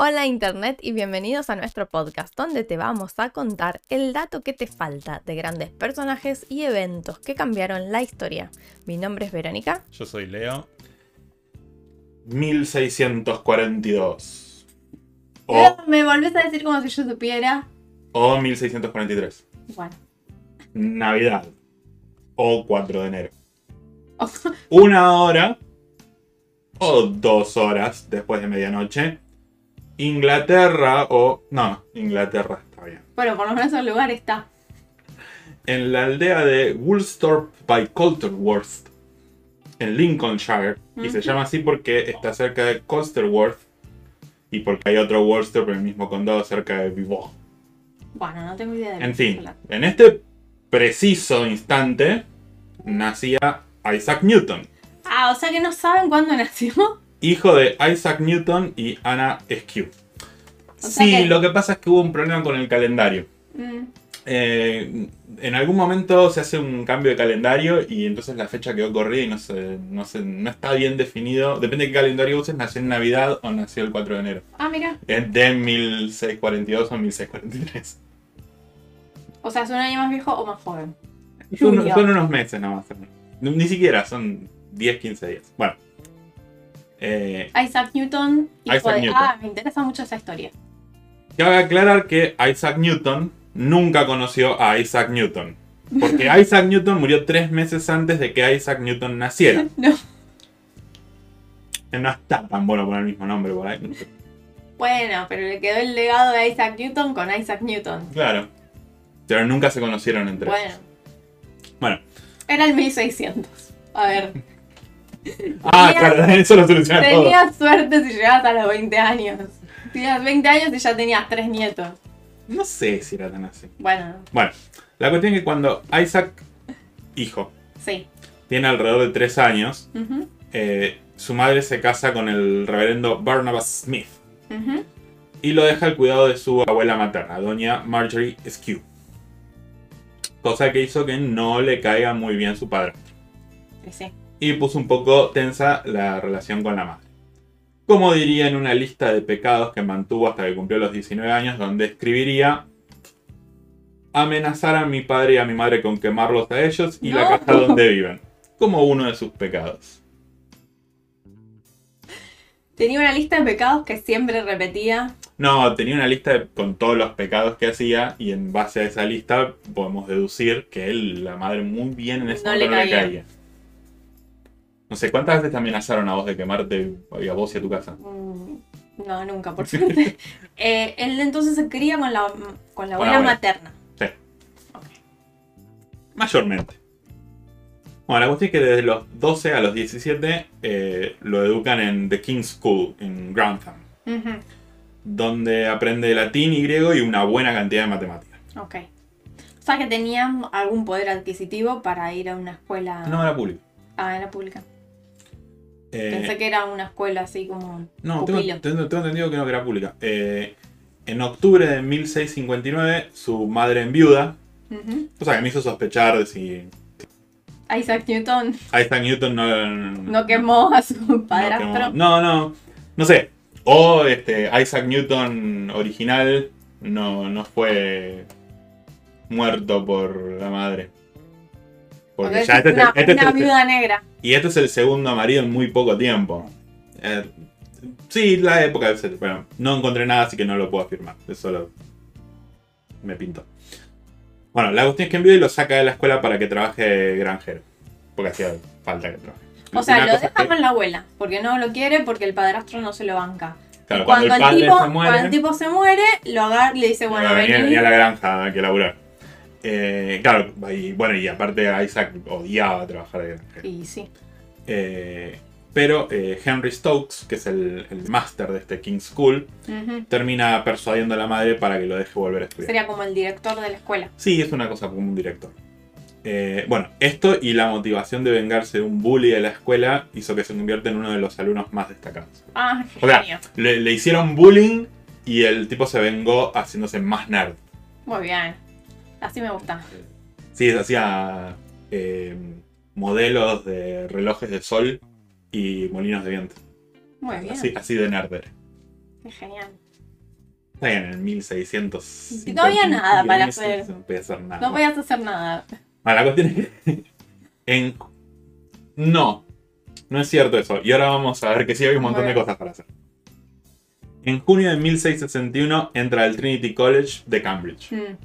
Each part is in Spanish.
Hola Internet y bienvenidos a nuestro podcast donde te vamos a contar el dato que te falta de grandes personajes y eventos que cambiaron la historia. Mi nombre es Verónica. Yo soy Leo. 1642. O, Me volvés a decir como si yo supiera. o 1643. Bueno. Navidad. O 4 de enero. Una hora o dos horas después de medianoche. Inglaterra o... No, Inglaterra está bien. Bueno, por lo menos el lugar está. En la aldea de Woolsthorpe by Colterworth, en Lincolnshire. Y se llama así porque está cerca de Colsterworth. Y porque hay otro Woolsthorpe en el mismo condado cerca de Vivaux. Bueno, no tengo idea de En fin, en este preciso instante nacía Isaac Newton, Ah, o sea que no saben cuándo nació. Hijo de Isaac Newton y Anna Skew. O sea Sí, que- lo que pasa es que hubo un problema con el calendario. Mm, Eh, en algún momento se hace un cambio de calendario y entonces la fecha quedó corrida y no, se, no, se- no está bien definido. Depende de qué calendario uses, nació en Navidad o nació el 4 de enero. Ah, mira. Es de 1642 o 1643. O sea, es un año más viejo o más joven. Son, unos meses nada más. Ni ni siquiera, son 10, 15 días. Bueno. Eh, Isaac Newton. hijo Isaac de- Newton. Ah, me interesa mucho esa historia. cabe aclarar que Isaac Newton nunca conoció a Isaac Newton. Porque Isaac Newton murió tres meses antes de que Isaac Newton naciera. No. No está tan bueno poner el mismo nombre por ahí. Bueno, pero le quedó el legado de Isaac Newton con Isaac Newton. Claro. Pero nunca se conocieron entre Bueno, ellos. Bueno. era el 1600. A ver, Ah, claro, eso lo soluciona todo. tenías suerte si llegabas a los 20 años. Tenías 20 años y ya tenías tres nietos. No sé si era tan así. Bueno, Bueno, la cuestión es que cuando Isaac, hijo, sí. tiene alrededor de tres años, Ujú, eh, su madre se casa con el reverendo Barnabas Smith y lo deja al cuidado de su abuela materna, doña Marjorie Skew. Cosa que hizo que no le caiga muy bien su padre. Sí. Y puso un poco tensa la relación con la madre. Como diría en una lista de pecados que mantuvo hasta que cumplió los 19 años, donde escribiría amenazar a mi padre y a mi madre con quemarlos a ellos y la casa donde viven, como uno de sus pecados. Tenía una lista de pecados que siempre repetía. No, tenía una lista de- con todos los pecados que hacía y en base a esa lista podemos deducir que él, la madre, muy bien en ese No momento le no le caía. No sé, ¿cuántas veces te amenazaron a vos de quemarte y a vos y a tu casa? mm, No, nunca, por suerte. Eh, él entonces se cría con la, con la abuela la abuela. materna. Sí. Ok. Mayormente. Bueno, la cuestión es que desde los 12 a los 17 eh, lo educan en The King's School, en Grantham, Ujú, donde aprende latín y griego y una buena cantidad de matemáticas. Ok. O sea que tenían algún poder adquisitivo para ir a una escuela. No era público. Ah, era pública. Eh, Pensé que era una escuela así como. no, tengo, pupilo. tengo- tengo entendido que no que era pública. Eh, en octubre de 1659, su madre enviuda, Ujú. cosa que me hizo sospechar de si Isaac Newton Isaac Newton no, no quemó a su padrastro. No, no, no sé. O este, Isaac Newton original no, no fue muerto por la madre. Porque ya es este, una, este una viuda negra. y este es el segundo marido en muy poco tiempo. Eh, sí, la época. Bueno, no encontré nada, así que no lo puedo afirmar. Es solo me pintó. Bueno, la cuestión es que envió y lo saca de la escuela para que trabaje granjero. Porque hacía falta que trabaje. O sea, lo deja que- con la abuela, porque no lo quiere, porque el padrastro no se lo banca. Claro, cuando, el tipo, se muere, cuando el tipo se muere, lo agarra y le dice, bueno, vení. a la granja que laburar. Eh, claro, y bueno, y aparte Isaac odiaba trabajar granjero. Y sí. Eh, pero eh, Henry Stokes, que es el, el máster de este King's School, termina persuadiendo a la madre para que lo deje volver a estudiar. Sería como el director de la escuela. Sí, es una cosa como un director. Eh, bueno, esto y la motivación de vengarse de un bully de la escuela hizo que se convierta en uno de los alumnos más destacados. Ah, O sea, le, le hicieron bullying y el tipo se vengó haciéndose más nerd. Muy bien. Así me gusta. Sí, hacía eh, modelos de relojes de sol y molinos de viento. Muy bien. Así, así de nerd era. Qué genial. Está bien, en 1600. No había nada para hacer. No podía hacer nada. No podías hacer nada. Bueno, la cuestión es que. En... No, no es cierto eso. Y ahora vamos a ver que sí hay un montón de cosas para hacer. En junio de 1661 entra al Trinity College de Cambridge, Mm,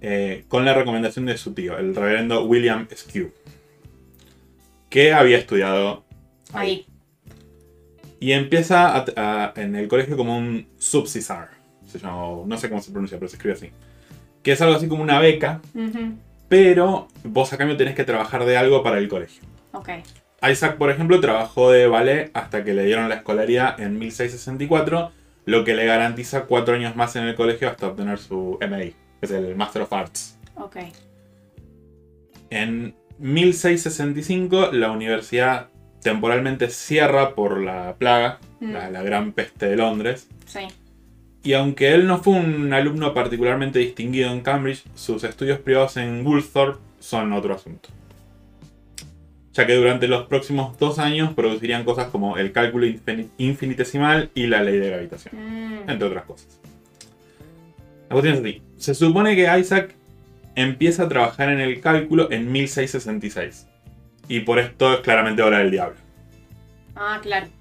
eh, con la recomendación de su tío, el reverendo William Skew, que había estudiado Ahí. Y empieza a- a- en el colegio como un subsisar. Se llama, no sé cómo se pronuncia, pero se escribe así. Que es algo así como una beca, pero vos a cambio tenés que trabajar de algo para el colegio. Ok. Isaac, por ejemplo, trabajó de ballet hasta que le dieron la escolaridad en 1664, lo que le garantiza cuatro años más en el colegio hasta obtener su MI, que es el Master of Arts. Ok. En 1665 la universidad temporalmente cierra por la plaga, Mm, la, la gran peste de Londres, Sí. y aunque él no fue un alumno particularmente distinguido en Cambridge, sus estudios privados en Woolthorpe son otro asunto. Ya que durante los próximos dos años producirían cosas como el cálculo infin- infinitesimal y la ley de gravitación, Mm, entre otras cosas. Se supone que Isaac empieza a trabajar en el cálculo en 1666. Y por esto es claramente obra del diablo. Ah, claro.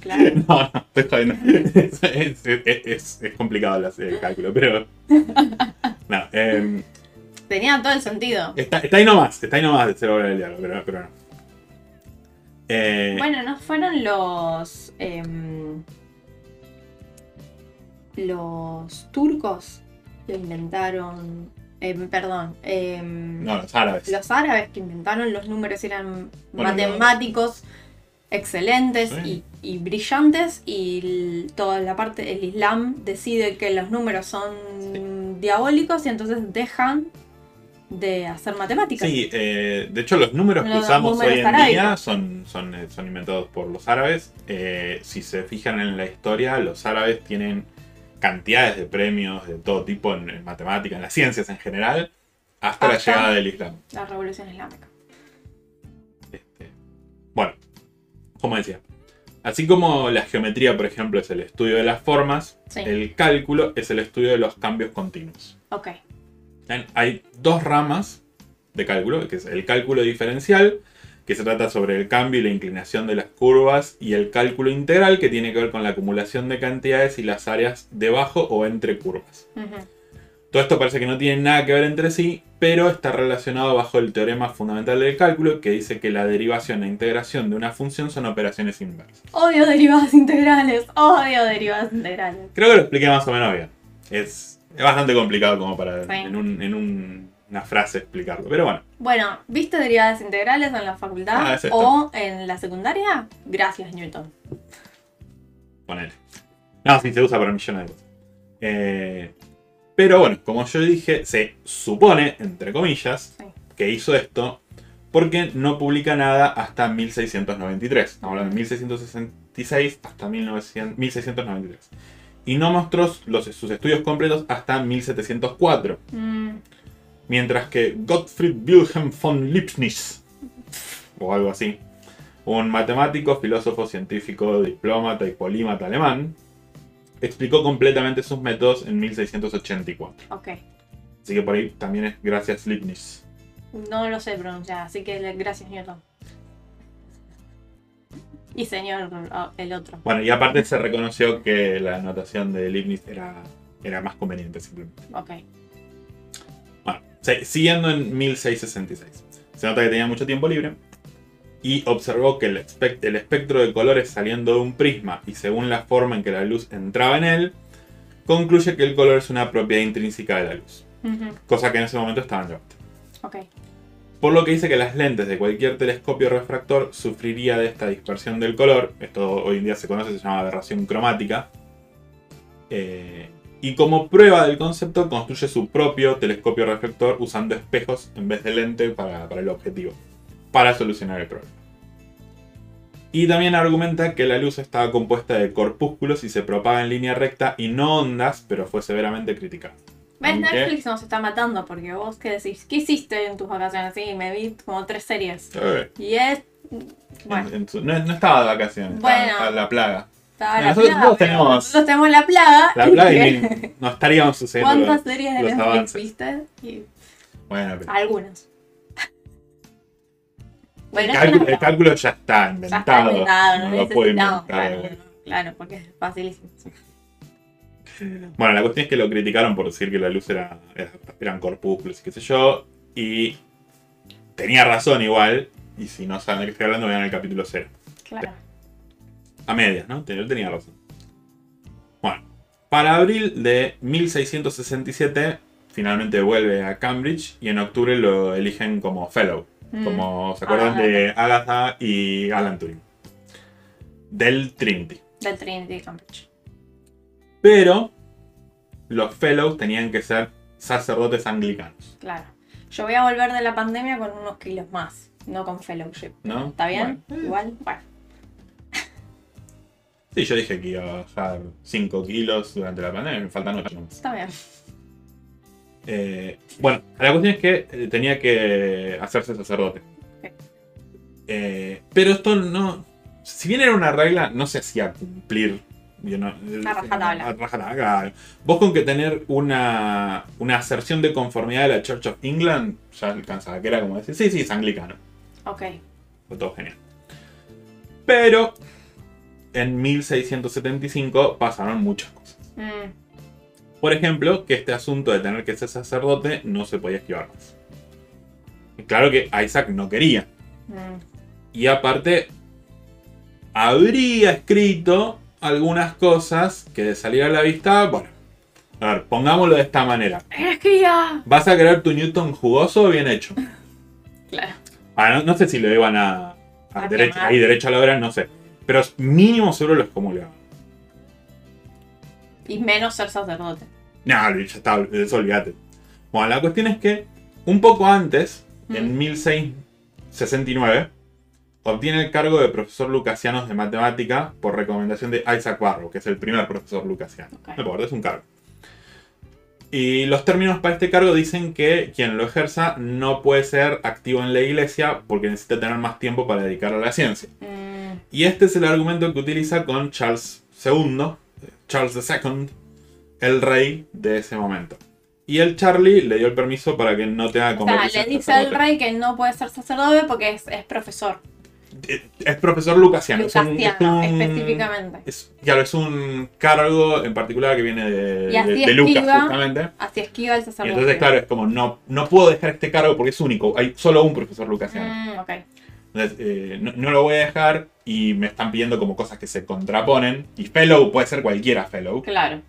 Claro. No, no, estoy jodiendo. Es, es- es- es- complicado el cálculo, pero. No, em, Tenía todo el sentido. está, está ahí nomás, está ahí nomás de ser obra del diablo, pero, pero no. Eh, Bueno, ¿no fueron los. em, los turcos que inventaron. em, perdón. em, no, los árabes. Los árabes que inventaron los números eran Bueno, matemáticos excelentes Sí. y, y brillantes y toda la parte el Islam decide que los números son diabólicos y entonces dejan de hacer matemáticas. Sí, eh, de hecho los números que usamos números hoy en arábicos. día son, son, eh, son inventados por los árabes. Eh, si se fijan en la historia, los árabes tienen cantidades de premios de todo tipo en, en matemática, en las ciencias en general, hasta la llegada del Islam. La revolución islámica. Este, bueno, como decía, así como la geometría, por ejemplo, es el estudio de las formas, Sí. el cálculo es el estudio de los cambios continuos. Ok. Hay dos ramas de cálculo, que es el cálculo diferencial, que se trata sobre el cambio y la inclinación de las curvas, y el cálculo integral, que tiene que ver con la acumulación de cantidades y las áreas debajo o entre curvas. Todo esto parece que no tiene nada que ver entre sí, pero está relacionado bajo el teorema fundamental del cálculo, que dice que la derivación e integración de una función son operaciones inversas. Odio derivadas integrales. Odio derivadas integrales. Creo que lo expliqué más o menos bien. Es, es bastante complicado como para Sí. en, un- en un- una frase explicarlo, pero bueno. Bueno, ¿viste derivadas integrales en la facultad Ah, es o en la secundaria? Gracias, Newton. Ponele. No, sí, se usa para millones de cosas. Eh, pero bueno, como yo dije, se supone, entre comillas, Sí. que hizo esto porque no publica nada hasta 1693. Estamos hablando de 1666 hasta 1900 1693. Y no mostró los, sus estudios completos hasta 1704. Mm, Mientras que Gottfried Wilhelm von Leibniz, o algo así, un matemático, filósofo, científico, diplomata y polímata alemán, explicó completamente sus métodos en 1684. ok. Así que por ahí también es gracias Leibniz. No lo sé pronunciar, así que gracias, Newton. Y señor ah, el otro. Bueno, y aparte se reconoció que la anotación de Leibniz era, era más conveniente simplemente. Ok. Siguiendo en 1666. Se nota que tenía mucho tiempo libre y observó que el, espect- el espectro de colores saliendo de un prisma y según la forma en que la luz entraba en él, concluye que el color es una propiedad intrínseca de la luz, cosa que en ese momento estaba en debate. Por lo que dice que las lentes de cualquier telescopio refractor sufriría de esta dispersión del color, esto hoy en día se conoce, se llama aberración cromática, eh, y como prueba del concepto construye su propio telescopio reflector usando espejos en vez de lente para, para el objetivo, para solucionar el problema. Y también argumenta que la luz estaba compuesta de corpúsculos y se propaga en línea recta y no ondas, pero fue severamente criticada. ¿Ves? Aunque- Netflix nos está matando porque vos qué decís, ¿qué hiciste en tus vacaciones? Sí, me vi como tres series. Eh, Y es. Bueno, en- en su- no, no estaba de vacaciones, Bueno. estaba la plaga. Estaba la Nosotros plaga, todos pero tenemos nosotros tenemos la plaga. la plaga y no estaríamos sucediendo. ¿Cuántas los- series de los viste? Y Bueno, pero algunas. Bueno, el, cálculo, el cálculo ya está Ya inventado. está inventado, no, no lo puedo inventar. Claro, claro, porque es facilísimo. Bueno, la cuestión es que lo criticaron por decir que la luz era, era- eran corpúsculos y qué sé yo. Y tenía razón igual. Y si no saben de qué estoy hablando, vean el capítulo 0. Claro. A medias, ¿no? Él tenía razón. Bueno, para abril de 1667 finalmente vuelve a Cambridge y en octubre lo eligen como Fellow. Mm. Como se acuerdan Ah, de Agatha y Alan Turing. Del Trinity. Del Trinity Cambridge. Pero los Fellows tenían que ser sacerdotes anglicanos. Claro. Yo voy a volver de la pandemia con unos kilos más, no con fellowship. ¿No? ¿Está bien? Bueno. Igual, bueno. Sí, yo dije que iba a bajar 5 kilos durante la pandemia, me faltan 8 Está bien. Eh, bueno, la cuestión es que eh, tenía que hacerse sacerdote. Eh, pero esto no. Si bien era una regla, no se hacía cumplir. you know, rajatabla. Vos con que tener una, una aserción de conformidad de la Church of England ya alcanzaba, que era como decir, sí, sí, es anglicano. Ok. Fue todo genial. Pero en 1675 pasaron muchas cosas. Mm, Por ejemplo, que este asunto de tener que ser sacerdote no se podía esquivar más. Y claro que Isaac no quería. mm. Y aparte, habría escrito algunas cosas que de salir a la vista, bueno, a ver, pongámoslo de esta manera. Es que ya. ¿Vas a querer tu Newton jugoso o bien hecho? Claro. Ah, no, no sé si lo iban a, a A derecho, quemar. ahí derecho a la obra, no sé. Pero mínimo seguro lo excomulgaban. Y menos ser sacerdote. No, ya está, eso olvídate. Bueno, la cuestión es que un poco antes, en Mm. 1669, obtiene el cargo de profesor lucasianos de matemática por recomendación de Isaac Barrow, que es el primer profesor lucasiano. Ok. No importa, es un cargo. Y los términos para este cargo dicen que quien lo ejerza no puede ser activo en la iglesia porque necesita tener más tiempo para dedicarlo a la ciencia. Mm, Y este es el argumento que utiliza con Charles II, Charles II, el rey de ese momento. Y el Charlie le dio el permiso para que no tenga que O sea, le dice al rey que no puede ser sacerdote porque es, es profesor. Es profesor lucasiano. es un- Lucasiano, es un- específicamente. Es, claro, es un cargo en particular que viene de, de- de Lucas, esquiva justamente. Así esquiva el Y sacerdote. entonces, claro, es como, no, no puedo dejar este cargo porque es único. Hay solo un profesor lucasiano. Mm. Entonces, eh, no, no lo voy a dejar y me están pidiendo como cosas que se contraponen. Y fellow puede ser cualquiera fellow. Claro.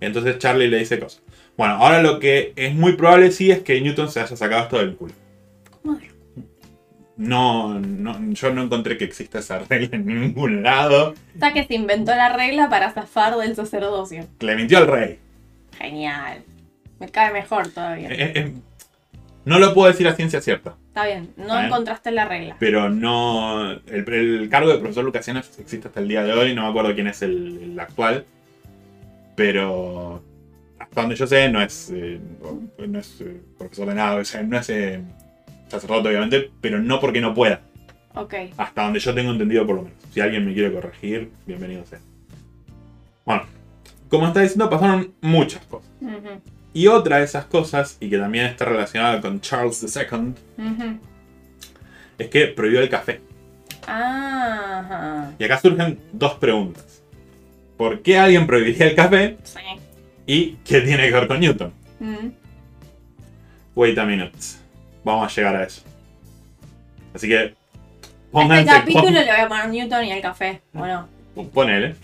Entonces Charlie le dice cosas. Bueno, ahora lo que es muy probable sí es que Newton se haya sacado esto del culo. ¿Cómo de- No, no, yo no encontré que exista esa regla en ningún lado. O sea que se inventó la regla para zafar del sacerdocio. Le mintió al rey. Genial. Me cae mejor todavía. Eh, eh, no lo puedo decir a ciencia cierta, Está bien, no Está bien. encontraste la regla. pero no. El, el cargo de profesor lucasiano existe hasta el día de hoy, no me acuerdo quién es el, el actual. Pero hasta donde yo sé, no es, eh, no es eh, profesor de nada, o sea, no es eh, sacerdote, obviamente, pero no porque no pueda. Ok. Hasta donde yo tengo entendido, por lo menos. Si alguien me quiere corregir, bienvenido sea. Bueno, como está diciendo, pasaron muchas cosas. Ujú, Y otra de esas cosas, y que también está relacionada con Charles II, es que prohibió el café. Ajá. Y acá surgen dos preguntas. ¿Por qué alguien prohibiría el café? Sí. ¿Y qué tiene que ver con Newton? Mm. Wait a minute. Vamos a llegar a eso. Así que... Este Pónganse capítulo cómodos. le voy a poner Newton y el café, ¿o no? Ponele.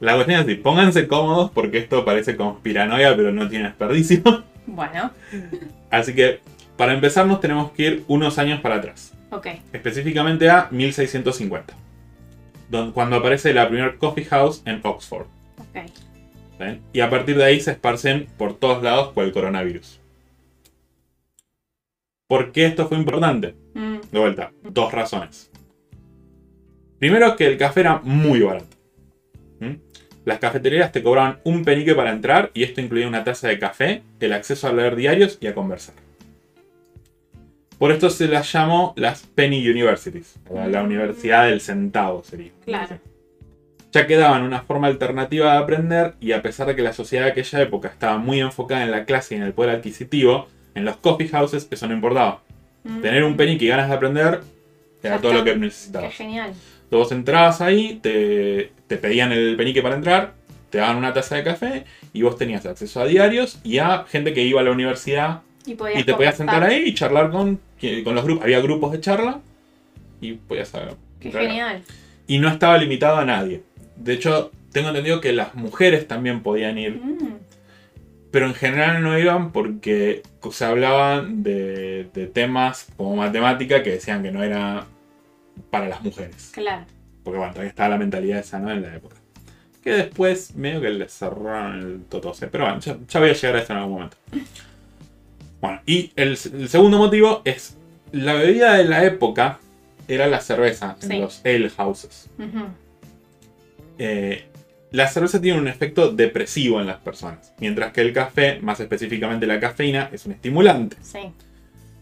La cuestión es así, pónganse cómodos porque esto parece conspiranoia, pero no tiene desperdicio. Bueno, Así que, para empezar, nos tenemos que ir unos años para atrás. ok. Específicamente a 1650. don- Cuando aparece la primera coffee house en Oxford. Ok. ¿ven? Y a partir de ahí se esparcen por todos lados por el coronavirus. ¿Por qué esto fue importante? Mm, De vuelta, dos razones. Primero que el café era muy barato. ¿Mm? Las cafeterías te cobraban un penique para entrar y esto incluía una taza de café, el acceso a leer diarios y a conversar. Por esto se las llamó las Penny Universities, la, la universidad del centavo sería. Claro. ya que daban una forma alternativa de aprender y a pesar de que la sociedad de aquella época estaba muy enfocada en la clase y en el poder adquisitivo, en los coffee houses eso no importaba. Mm. Tener un penique y ganas de aprender era Ya todo está. lo que Qué necesitabas. genial. Vos entrabas ahí, te, te pedían el penique para entrar, te daban una taza de café y vos tenías acceso a diarios y a gente que iba a la universidad Y, te podías sentar ahí y charlar con, con los grupos. Había grupos de charla y podías saber. Qué genial. Y no estaba limitado a nadie. De hecho, tengo entendido que las mujeres también podían ir, Mm, pero en general no iban porque se hablaban de, de temas como matemática que decían que no era para las mujeres. claro. Porque bueno, todavía estaba la mentalidad esa, ¿no? En la época. Que después medio que le cerraron el totose. Pero bueno, ya, ya voy a llegar a eso en algún momento. Bueno, y el, el segundo motivo es la bebida de la época era la cerveza en Sí. los ale houses. Eh, la cerveza tiene un efecto depresivo en las personas, mientras que el café, más específicamente la cafeína, es un estimulante. Sí.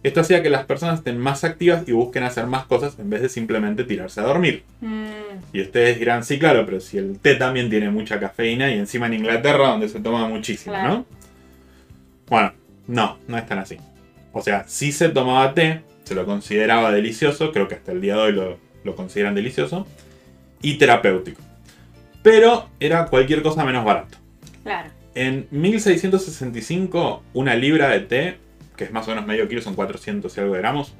Esto hacía que las personas estén más activas y busquen hacer más cosas en vez de simplemente tirarse a dormir. Mm, Y ustedes dirán, sí, claro, pero si el té también tiene mucha cafeína y encima en Inglaterra donde se toma muchísimo, Claro. ¿no? Bueno, no, no es tan así. O sea, sí se tomaba té, se lo consideraba delicioso, creo que hasta el día de hoy lo, lo consideran delicioso, y terapéutico. Pero era cualquier cosa menos barato. claro. En 1665, una libra de té, que es más o menos medio kilo, son 400 y algo de gramos,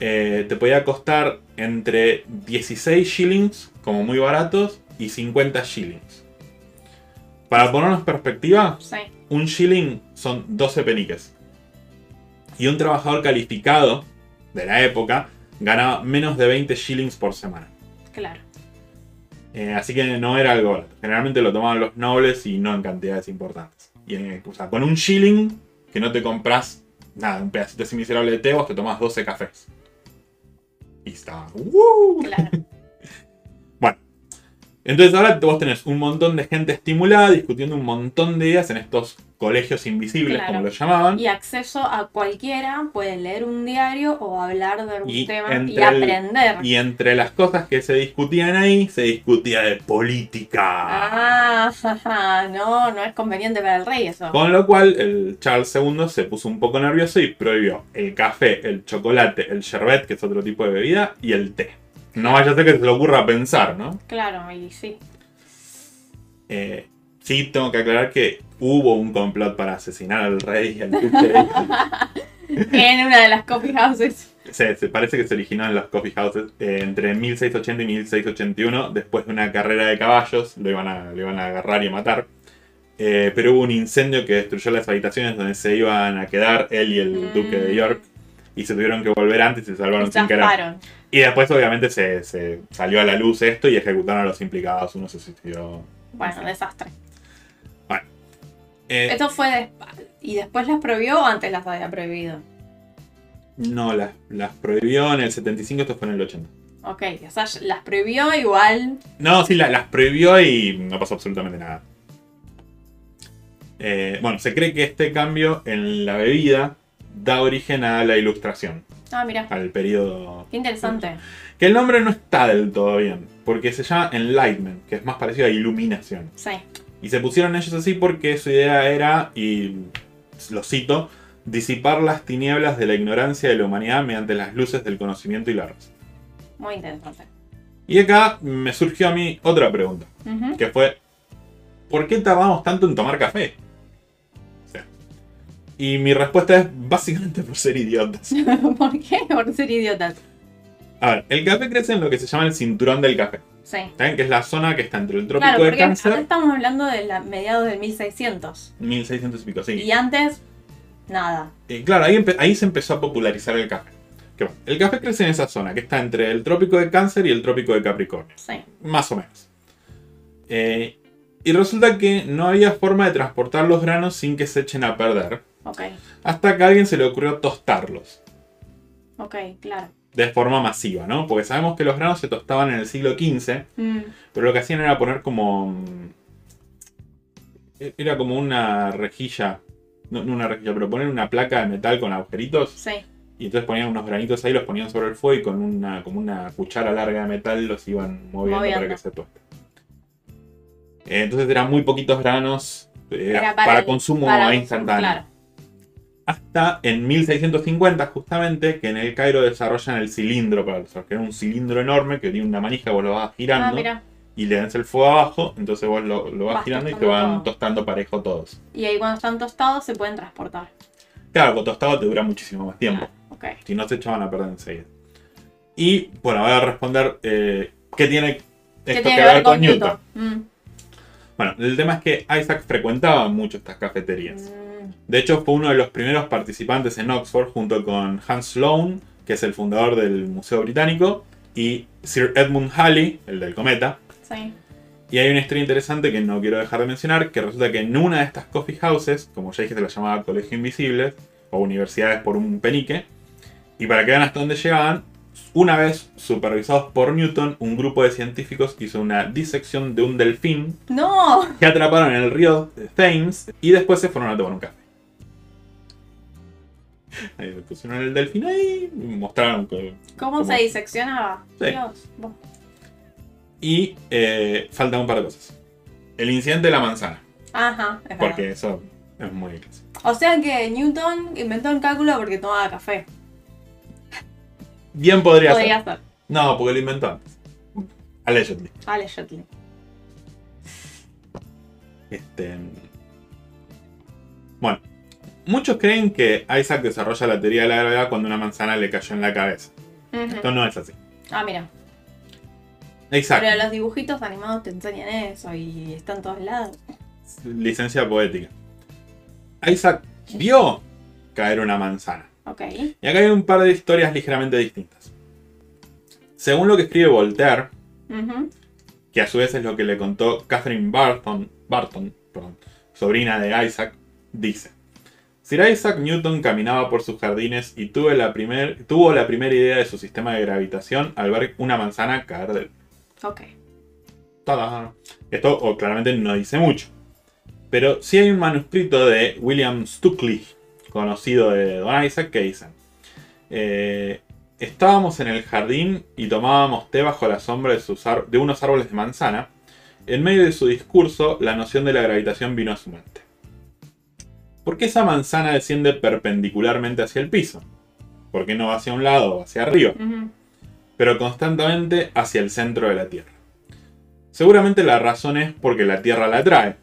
eh, te podía costar entre 16 shillings, como muy baratos, y 50 shillings. Para ponernos en perspectiva, Sí. un shilling son 12 peniques. Y un trabajador calificado de la época ganaba menos de 20 shillings por semana. Claro. Eh, así que no era algo barato. Generalmente lo tomaban los nobles y no en cantidades importantes. Y eh, o sea, con un shilling que no te compras nada, un pedacito así miserable de té, te tomás 12 cafés. Y está. ¡uh! Claro. Entonces ahora vos tenés un montón de gente estimulada discutiendo un montón de ideas en estos colegios invisibles, Claro. como lo llamaban. Y acceso a cualquiera puede leer un diario o hablar de un Y tema y el- aprender. Y entre las cosas que se discutían ahí, se discutía de política. Ah, jaja, no, no es conveniente para el rey eso. Con lo cual, el Charles II se puso un poco nervioso y prohibió el café, el chocolate, el sherbet, que es otro tipo de bebida, y el té. No vaya a ser que se le ocurra pensar, ¿no? Claro, y sí. Eh, sí, tengo que aclarar que hubo un complot para asesinar al rey y al duque. En una de las coffee houses. se, se parece que se originó en los coffee houses eh, entre 1680 y 1681, después de una carrera de caballos, lo iban a, lo iban a agarrar y a matar. Eh, pero hubo un incendio que destruyó las habitaciones donde se iban a quedar él y el Mm. duque de York. Y se tuvieron que volver antes y se salvaron sin querer. Y después, obviamente, se, se salió a la luz esto y ejecutaron a los implicados. Uno se suicidó. Bueno, desastre. Eh, Esto fue desp- ¿Y después las prohibió o antes las había prohibido? no, las, las prohibió en el 75, esto fue en el 80. Ok, o sea, las prohibió igual. No, sí, la- las prohibió y no pasó absolutamente nada. Eh, bueno, se cree que este cambio en la bebida da origen a la ilustración, Ah, mira, al periodo... qué interesante. Que el nombre no está del todo bien, porque se llama Enlightenment, que es más parecido a iluminación. Sí, Y se pusieron ellos así porque su idea era, y lo cito, disipar las tinieblas de la ignorancia de la humanidad mediante las luces del conocimiento y la raza. muy interesante. Y acá me surgió a mí otra pregunta. Que fue ¿por qué tardamos tanto en tomar café? Y mi respuesta es básicamente por ser idiotas. ¿Por qué? Por ser idiotas. A ver, el café crece en lo que se llama el cinturón del café. Sí. ¿Saben? Que es la zona que está entre el trópico Claro, de porque acá cáncer, estamos hablando de la, mediados del 1600. 1600 y pico, sí. Y antes, nada. Y claro, ahí, ahí se empezó a popularizar el café. Que bueno, el café crece en esa zona, que está entre el trópico de cáncer y el trópico de capricornio. Sí. Más o menos. Eh, y resulta que no había forma de transportar los granos sin que se echen a perder. Hasta que a alguien se le ocurrió tostarlos. ok, claro. de forma masiva, ¿no? Porque sabemos que los granos se tostaban en el siglo XV, Mm, pero lo que hacían era poner como... mm, Era como una rejilla, no, no una rejilla, pero poner una placa de metal con agujeritos sí. y entonces ponían unos granitos ahí, los ponían sobre el fuego y con una, como una cuchara larga de metal los iban moviendo, para que se tuesten. Entonces eran muy poquitos granos eh, para, el- consumo para instantáneo. Claro. Hasta en 1650, justamente, que en el Cairo desarrollan el cilindro para los que era un cilindro enorme que tiene una manija, vos lo vas Ah, girando mira. y le das el fuego abajo, entonces vos lo, lo vas, Vas girando y te van todo. tostando parejo todos. Y ahí cuando están tostados se pueden transportar. Claro, con tostado te dura muchísimo más tiempo. Ah. Si no se echaban a perder enseguida. Y bueno, voy a responder eh, qué tiene esto ¿Qué tiene que ver con Newton? Mm. Bueno, el tema es que Isaac frecuentaba mucho estas cafeterías. Mm. De hecho, fue uno de los primeros participantes en Oxford junto con Hans Sloane, que es el fundador del Museo Británico, y Sir Edmund Halley, el del cometa. Sí. Y hay una historia interesante que no quiero dejar de mencionar, que resulta que en una de estas coffee houses, como ya dije, se la llamaba Colegio Invisible, o Universidades por un penique, y para que vean hasta dónde llegaban, una vez supervisados por Newton, un grupo de científicos hizo una disección de un delfín ¡No! que atraparon en el río Thames y después se fueron a tomar un café. Ahí pusieron el delfín ahí, y mostraron que... ¿Cómo, ¿Cómo? se diseccionaba? Sí. Dios. Vos. Y eh, falta un par de cosas. El incidente de la manzana, Ajá, es porque verdad. eso es muy clásico. O sea que Newton inventó el cálculo porque tomaba café. Bien podría, Podría ser. ser. No, porque lo inventó antes. Allegedly. Allegedly. Este... Bueno, muchos creen que Isaac desarrolla la teoría de la gravedad cuando una manzana le cayó en la cabeza. Ujú. Esto no es así. Ah, mira. Exacto. Pero los dibujitos animados te enseñan eso y están todos lados. licencia poética. Isaac vio caer una manzana. Ok. Y acá hay un par de historias ligeramente distintas. Según lo que escribe Voltaire, que a su vez es lo que le contó Catherine Barton, Barton perdón, sobrina de Isaac, dice: Sir Isaac Newton caminaba por sus jardines y tuve la primer- tuvo la primera idea de su sistema de gravitación al ver una manzana caer del Ok. Esto oh, claramente no dice mucho. Pero sí hay un manuscrito de William Stuckley, conocido de Don Isaac, que dice: eh, Estábamos en el jardín y tomábamos té bajo la sombra de, sus ar- de unos árboles de manzana. En medio de su discurso, la noción de la gravitación vino a su mente. ¿Por qué esa manzana desciende perpendicularmente hacia el piso? ¿Por qué no va hacia un lado o hacia arriba? Pero constantemente hacia el centro de la Tierra. Seguramente la razón es porque la Tierra la atrae.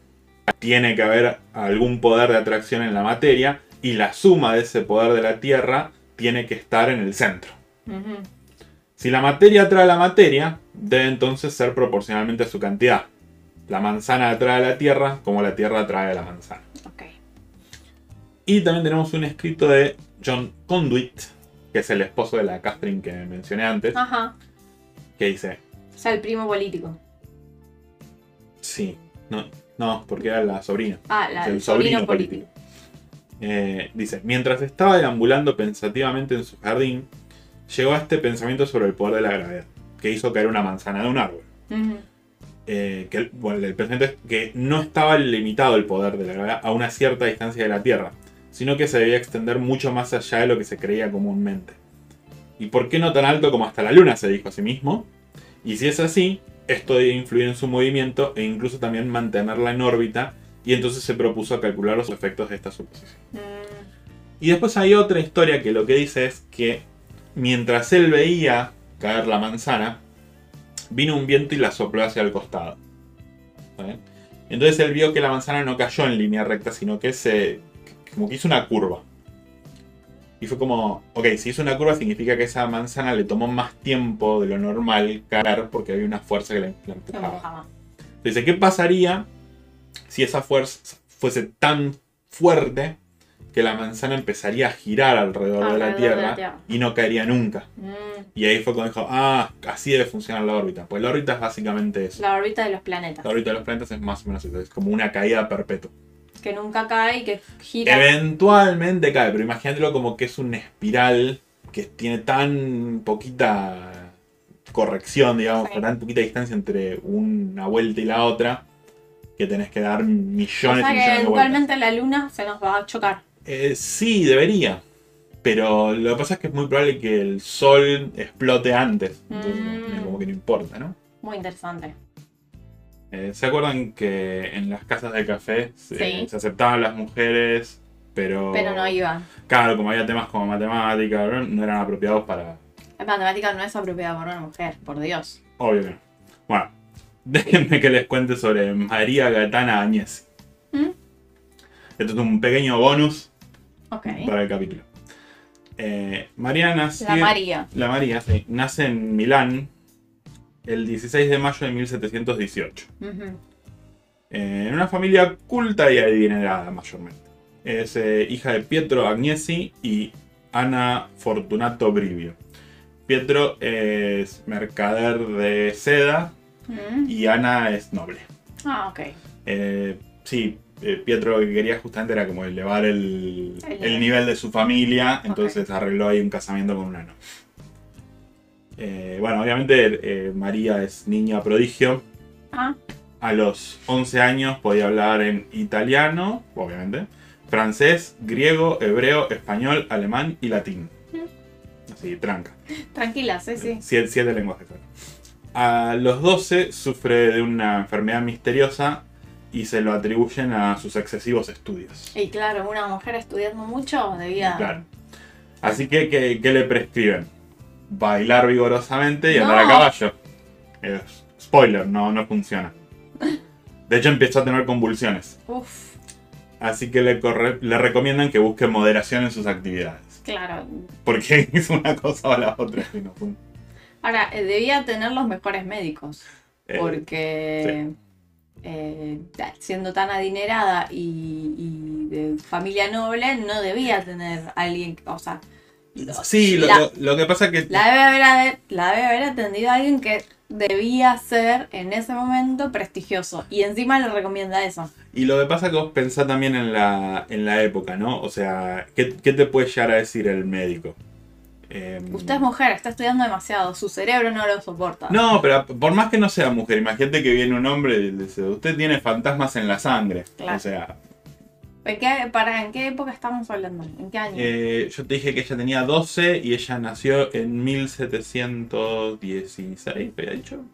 Tiene que haber algún poder de atracción en la materia y la suma de ese poder de la Tierra tiene que estar en el centro. Si la materia atrae a la materia, debe entonces ser proporcionalmente a su cantidad. La manzana atrae a la Tierra como la Tierra atrae a la manzana. Y también tenemos un escrito de John Conduit, que es el esposo de la Catherine que mencioné antes, Ajá. que dice, O sea, el primo político. Sí, no, no, porque era la sobrina. Ah, la, el el sobrino sobrino político. Eh, dice, mientras estaba deambulando pensativamente en su jardín, llegó a este pensamiento sobre el poder de la gravedad, que hizo caer una manzana de un árbol. Eh, que bueno, el pensamiento es que no estaba limitado el poder de la gravedad a una cierta distancia de la Tierra, sino que se debía extender mucho más allá de lo que se creía comúnmente. ¿Y por qué no tan alto como hasta la Luna? se dijo a sí mismo. Y si es así, esto debe influir en su movimiento e incluso también mantenerla en órbita, y entonces se propuso calcular los efectos de esta suposición. Mm. Y después hay otra historia que lo que dice es que mientras él veía caer la manzana, vino un viento y la sopló hacia el costado. ¿Vale? Entonces él vio que la manzana no cayó en línea recta, sino que se. Como que hizo una curva. Y fue como, ok, si hizo una curva significa que esa manzana le tomó más tiempo de lo normal caer porque había una fuerza que la, la empujaba. Dice, ¿qué pasaría si esa fuerza fuese tan fuerte que la manzana empezaría a girar alrededor, de, la de Tierra. y no caería nunca? Mm. Y ahí fue cuando dijo, ah, así debe funcionar la órbita. Pues la órbita es básicamente eso. La órbita de los planetas. La órbita de los planetas es más o menos eso, es como una caída perpetua. Que nunca cae y que gira. Eventualmente cae, pero imagínatelo como que es una espiral que tiene tan poquita corrección, digamos, Sí. tan poquita distancia entre una vuelta y la otra, que tenés que dar o millones sea y que de eventualmente la luna se nos va a chocar. Eh, sí, debería. Pero lo que pasa es que es muy probable que el sol explote antes. Entonces, Mm. como que no importa, ¿no? Muy interesante. Eh, ¿Se acuerdan que en las casas de café se, Sí. se aceptaban las mujeres, pero... Pero no iba. Claro, como había temas como matemática, ¿no? no eran apropiados para... La matemática no es apropiada por una mujer, por Dios. Obvio que no. Bueno, déjenme que les cuente sobre María Gatana Agnesi. ¿Mm? Esto es un pequeño bonus para el capítulo. Eh, María nació... La María. La María, sí. Nace en Milán el 16 de mayo de 1718. Ujú. Eh, en una familia culta y adinerada mayormente. Es eh, hija de Pietro Agnesi y Ana Fortunato Brivio. Pietro es mercader de seda Mm. y Ana es noble. Ah, ok. Eh, sí, eh, Pietro lo que quería justamente era como elevar el, El el nivel. de su familia, entonces arregló ahí un casamiento con un ano. Eh, bueno, obviamente eh, María es niña prodigio. Ah, A los 11 años podía hablar en italiano, obviamente, francés, griego, hebreo, español, alemán y latín. Así, tranca. tranquila, sí, sí. Siete, siete lenguajes. claro. A los 12 sufre de una enfermedad misteriosa y se lo atribuyen a sus excesivos estudios. Y claro, una mujer estudiando mucho debía. Claro. Así que, ¿qué, qué le prescriben? Bailar vigorosamente y No. andar a caballo. Eh, spoiler, no, no funciona. De hecho, empezó a tener convulsiones. Uf, Así que le, corre- le recomiendan que busque moderación en sus actividades. claro. Porque es una cosa o la otra. no Ahora, eh, debía tener los mejores médicos. Eh, Porque eh, siendo tan adinerada y, y de familia noble, no debía tener alguien. O sea, sí, lo, la, lo- lo que pasa que... la debe haber, ade- la debe haber atendido a alguien que debía ser en ese momento prestigioso. Y encima le recomienda eso. Y lo que pasa que vos pensás también en la, en la época, ¿no? O sea, ¿qué, qué te puede llegar a decir el médico? Em, Usted es mujer, está estudiando demasiado, su cerebro no lo soporta. No, pero por más que no sea mujer, imagínate que viene un hombre y le dice, usted tiene fantasmas en la sangre. Claro. O sea, ¿En qué, para, ¿En qué época estamos hablando? ¿En qué año? eh, yo te dije que ella tenía 12 y ella nació en 1716, ¿había dicho?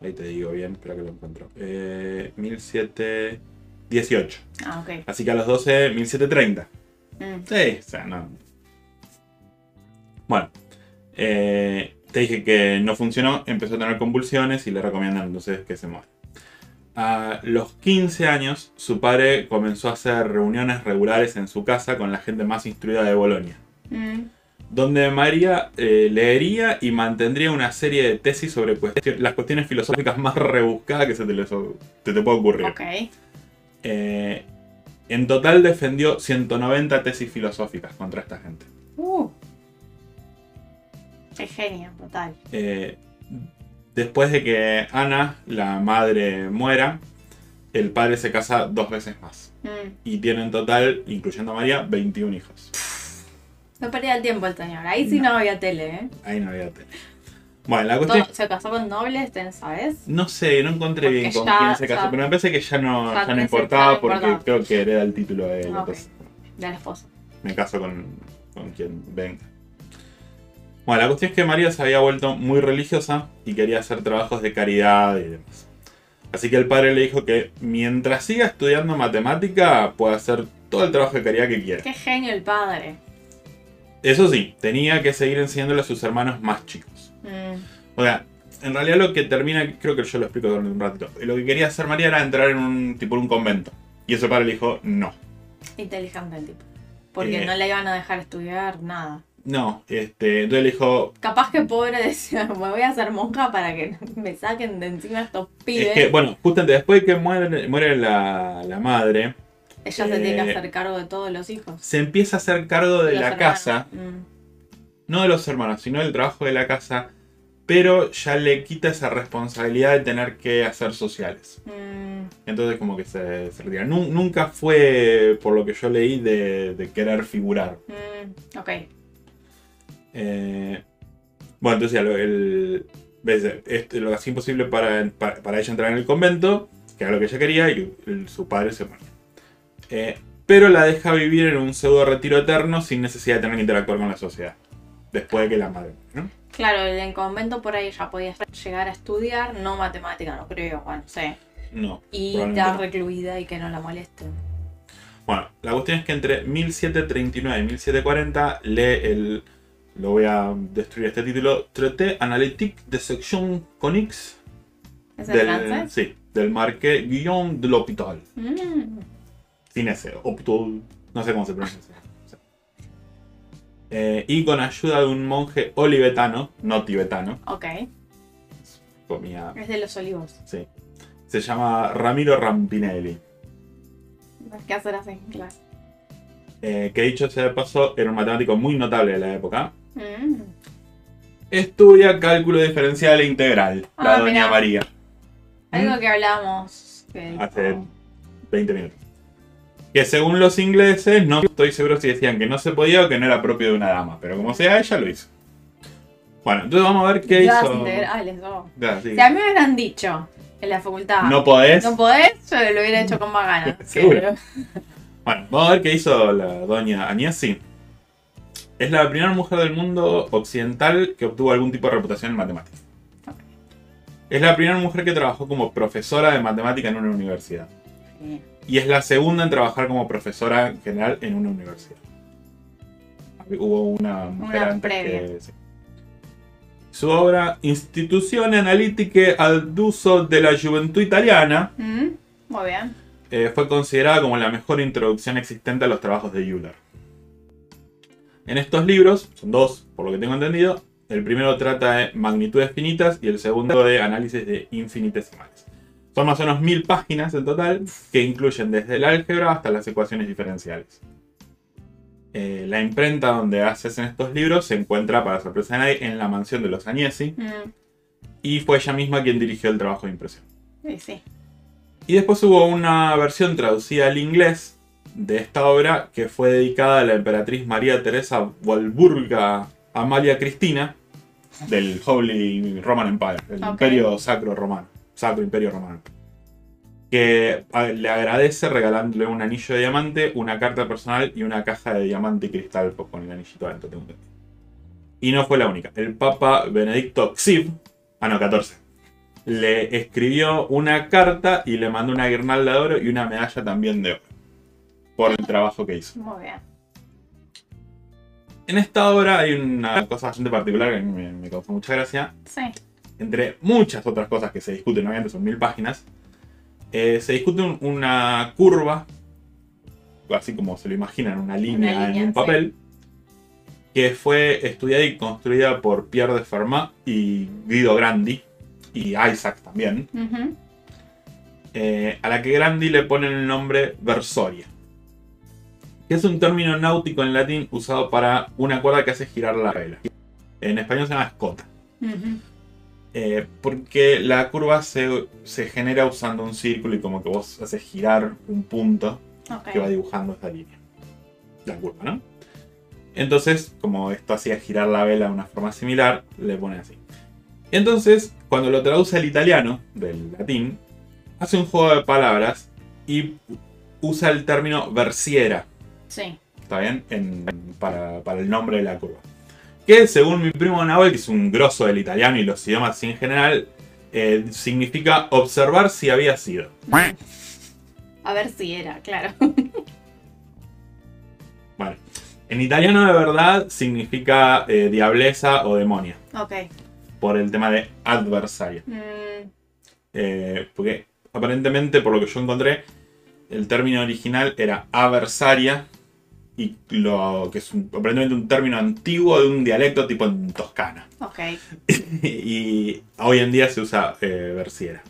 Ahí te digo bien, espera que lo encuentro. Eh, 1718. ah, ok. Así que a los 12, 1730. Mm. Sí, o sea, no. Bueno, eh, te dije que no funcionó, empezó a tener convulsiones y le recomiendan entonces que se muera. A los 15 años, su padre comenzó a hacer reuniones regulares en su casa con la gente más instruida de Bolonia, Mm. donde María eh, leería y mantendría una serie de tesis sobre las cuestiones filosóficas más rebuscadas que se te, te, te puede ocurrir. Eh, en total defendió 190 tesis filosóficas contra esta gente. Uh. Qué genio, total. Eh, después de que Ana, la madre, muera, el padre se casa dos veces más. Mm. Y tiene en total, incluyendo a María, 21 hijos. No perdía el tiempo el señor. Ahí sí no, había tele, ¿eh? Ahí no había tele. Bueno, la cuestión... Se casó con nobles, ¿ten- ¿sabes? No sé, no encontré Porque bien con ya- quién se casó, ya- pero me parece que ya no, ya no importaba porque creo que hereda el título de. Ah, ok. entonces, Del esposo. me caso con, con quien venga. Bueno, la cuestión es que María se había vuelto muy religiosa y quería hacer trabajos de caridad y demás. Así que el padre le dijo que mientras siga estudiando matemática puede hacer todo el trabajo de caridad que quiera. Qué genio el padre. Eso sí, tenía que seguir enseñándole a sus hermanos más chicos. Mm. O sea, en realidad lo que termina, creo que yo lo explico durante un ratito. Lo que quería hacer María era entrar en un tipo en un convento. Y ese padre le dijo, no. Inteligente el tipo. Porque Eh. no le iban a dejar estudiar nada. No, este, entonces le dijo, Capaz que pobre decía, me voy a hacer monja para que me saquen de encima estos pibes. es que, bueno, justamente después de que muere, muere la, la madre, Ella se tiene que eh, hacer cargo de todos los hijos. se empieza a hacer cargo de la hermanos. casa, Mm. no de los hermanos, sino del trabajo de la casa, pero ya le quita esa responsabilidad de tener que hacer sociales. Mm. Entonces como que se, se retira. Nu- nunca fue, por lo que yo leí, de, de querer figurar. Mm. Ok. Eh, bueno, entonces ya lo, el, ves, este, lo hacía imposible para, para, para ella entrar en el convento, que era lo que ella quería, y el- su padre se muere. Eh, pero la deja vivir en un pseudo retiro eterno sin necesidad de tener que interactuar con la sociedad. Después de que la madre. ¿no? Claro, en convento por ahí ya podías llegar a estudiar, no matemática, no creo, bueno, sé. No. Y estar recluida y que no la molesten. Bueno, la cuestión es que entre 1739 y 1740 lee el. Lo voy a destruir este título. Traité analytique de section conique ¿Es el del, francés? sí, del marqués Guillaume de l'Hôpital. Mm, Sin ese, Hôpital. No sé cómo se pronuncia. Sí. Eh, y con ayuda de un monje olivetano, no tibetano, ok, comía. es de los olivos. Sí. Se llama Ramiro Rampinelli. ¿Qué hacer así? Claro. eh, que dicho sea de paso, era un matemático muy notable de la época. Mm, Estudia cálculo diferencial e integral, la Ah, doña mirá. María. Algo ¿Mm? que hablábamos. que Hace 20 minutos. Que según los ingleses, no estoy seguro si decían que no se podía o que no era propio de una dama, pero como sea, ella lo hizo. Bueno, entonces vamos a ver qué Las hizo. integrales, no. Ya, sí. Si a mí me hubieran dicho en la facultad, No podés. no podés, yo lo hubiera hecho con más ganas. Seguro. Bueno, vamos a ver qué hizo la doña Agnesi. Es la primera mujer del mundo occidental que obtuvo algún tipo de reputación en matemáticas. Es la primera mujer que trabajó como profesora de matemática en una universidad. Sí. Y es la segunda en trabajar como profesora en general en una universidad. Hubo una mujer Una antes previa. que- sí. Su obra Instituzione Analitiche al Duso de la Juventud Italiana Mm, Muy bien. eh, fue considerada como la mejor introducción existente a los trabajos de Euler. En estos libros, son dos, por lo que tengo entendido, el primero trata de magnitudes finitas y el segundo de análisis de infinitesimales. Son más o menos mil páginas en total que incluyen desde el álgebra hasta las ecuaciones diferenciales. Eh, la imprenta donde hacen estos libros se encuentra, para sorpresa de nadie, en la mansión de los Agnesi Mm, y fue ella misma quien dirigió el trabajo de impresión. sí, sí. Y después hubo una versión traducida al inglés de esta obra que fue dedicada a la emperatriz María Teresa Walburga Amalia Cristina del Holy Roman Empire, el. Imperio Sacro Romano, Sacro Imperio Romano. Que le agradece regalándole un anillo de diamante, una carta personal y una caja de diamante y cristal pues, con el anillito adentro. tengo. Y no fue la única. El Papa Benedicto XIV, ah no, 14, le escribió una carta y le mandó una guirnalda de oro y una medalla también de oro. Por el trabajo que hizo. Muy bien. En esta obra hay una cosa bastante particular que me, me causó mucha gracia. Sí. Entre muchas otras cosas que se discuten, obviamente son mil páginas, eh, se discute un- una curva, así como se lo imaginan, una línea, línea, en un papel, que fue estudiada y construida por Pierre de Fermat y Guido Grandi, y Isaac también. Ujú. eh, a la que Grandi le pone el nombre versoria, que es un término náutico en latín usado para una cuerda que hace girar la vela. En español se llama escota, eh, porque la curva se, se genera usando un círculo y como que vos haces girar un punto que va dibujando esta línea. La curva, ¿no? Entonces, como esto hacía girar la vela de una forma similar, le pone así. Entonces, cuando lo traduce al italiano, del latín, hace un juego de palabras y usa el término versiera, Sí. ¿está bien? En- para, para el nombre de la curva. Que según mi primo Nahuel, que es un grosso del italiano y los idiomas en general, eh, significa observar si había sido. A ver si era, claro. Bueno, en italiano de verdad significa eh, diableza o demonia, ok. por el tema de adversaria. Mm, Eh, porque aparentemente, por lo que yo encontré, el término original era aversaria, y lo que es un- aparentemente un término antiguo de un dialecto tipo en Toscana. ok. y hoy en día se usa eh, versiera.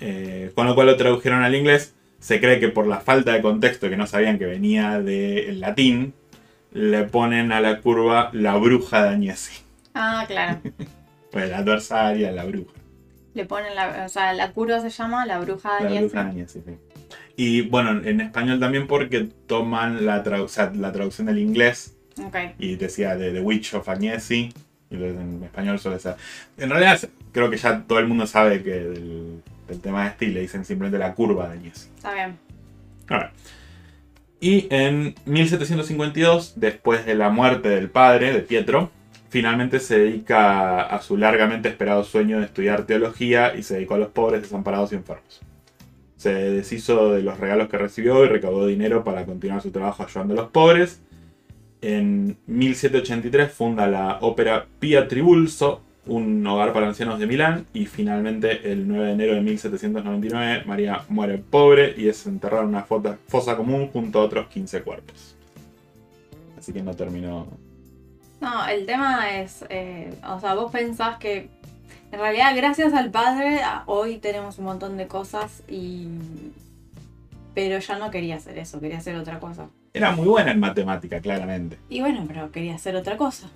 Eh, con lo cual lo tradujeron al inglés. Se cree que por la falta de contexto, que no sabían que venía del latín, le ponen a la curva la bruja de Agnesi. Ah, claro. Pues la adversaria, la bruja. Le ponen la. O sea, la curva se llama la bruja de La Agnesi. bruja de Agnesi, sí. Y bueno, en español también porque toman la, tradu- o sea, la traducción del inglés Ok. y decía de The Witch of Agnesi. Y en español suele ser. En realidad, creo que ya todo el mundo sabe que del, del tema de y le dicen simplemente la curva de Agnesi. Está bien. Y en 1752, después de la muerte del padre de Pietro, finalmente se dedica a su largamente esperado sueño de estudiar teología y se dedicó a los pobres, desamparados y enfermos. Se deshizo de los regalos que recibió y recaudó dinero para continuar su trabajo ayudando a los pobres. En 1783 funda la ópera Pia Tribulso, un hogar para ancianos de Milán, y finalmente el 9 de enero de 1799 María muere pobre y es enterrada en una fosa común junto a otros 15 cuerpos. Así que no terminó. No, el tema es, eh, o sea, vos pensás que en realidad gracias al padre hoy tenemos un montón de cosas y... Pero ya no quería hacer eso, quería hacer otra cosa. Era muy buena en matemática, claramente. Y bueno, pero quería hacer otra cosa.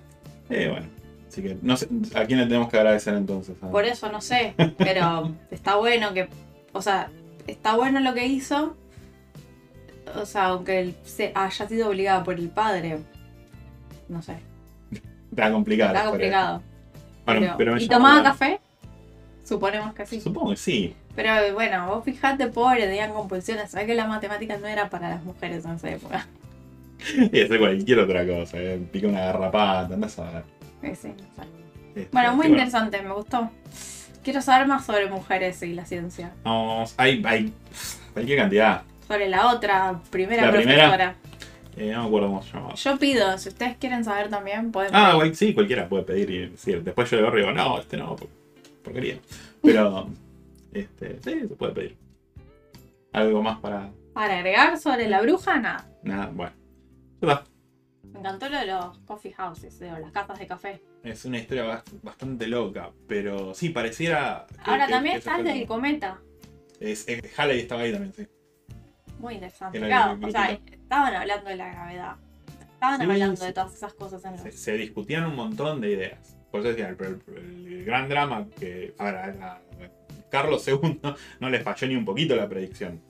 Eh, bueno. Así que no sé, ¿a quién le tenemos que agradecer entonces? Ah. Por eso no sé, pero está bueno que, o sea, está bueno lo que hizo. O sea, aunque él se haya sido obligado por el padre, no sé. Está complicado. Está complicado. Bueno, pero, ¿Y tomaba café? Suponemos que sí. Supongo que sí. Pero bueno, vos fijate, pobre, tenían compulsiones. Sabés que la matemática no era para las mujeres en esa época. y hacer cualquier otra cosa, ¿eh? pica una garrapata, andás a ver. Este, bueno, muy interesante, me gustó. Quiero saber más sobre mujeres y la ciencia. Vamos, hay, hay cualquier cantidad. Sobre la otra, primera profesora. Eh, no me acuerdo cómo se llamaba. Yo pido, si ustedes quieren saber también, pueden Ah, sí, cualquiera puede pedir y decir. Después yo le digo, no, este no, porquería. Pero, este, sí, se puede pedir. ¿Algo más para...? Para agregar sobre la bruja, nada. Nada, bueno. va. Me encantó lo de los coffee houses, de las casas de café. Es una historia bastante loca, pero sí, pareciera. Ahora también está el del cometa. Es, Halley estaba ahí también, sí. Muy interesante. Claro, o sea, estaban hablando de la gravedad. Estaban hablando de todas esas cosas en los... se, discutían un montón de ideas. Por eso decía, el, gran drama que. A Carlos II no le falló ni un poquito la predicción.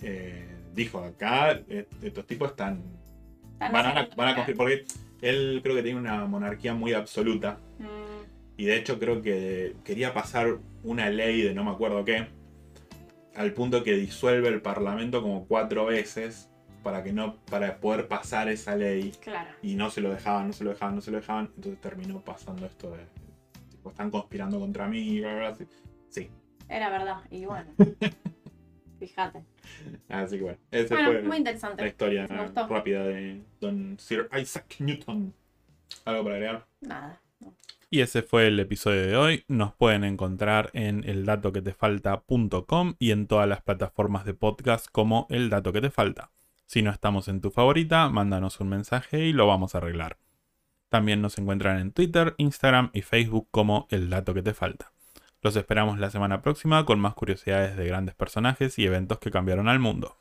Eh, dijo, acá estos tipos están Van a, van porque él creo que tiene una monarquía muy absoluta. Mm. Y de hecho creo que quería pasar una ley de no me acuerdo qué. Al punto que disuelve el parlamento como cuatro veces para que no para poder pasar esa ley claro. y no se lo dejaban no se lo dejaban no se lo dejaban entonces terminó pasando esto de tipo, están conspirando contra mí sí era verdad y bueno Fíjate. Así que bueno, esa fue muy interesante. la historia rápida de Don Sir Isaac Newton. ¿Algo para agregar? Nada. Y ese fue el episodio de hoy. Nos pueden encontrar en eldatoquetefalta.com y en todas las plataformas de podcast como El Dato Que Te Falta. Si no estamos en tu favorita, mándanos un mensaje y lo vamos a arreglar. También nos encuentran en Twitter, Instagram y Facebook como El Dato Que Te Falta. Los esperamos la semana próxima con más curiosidades de grandes personajes y eventos que cambiaron al mundo.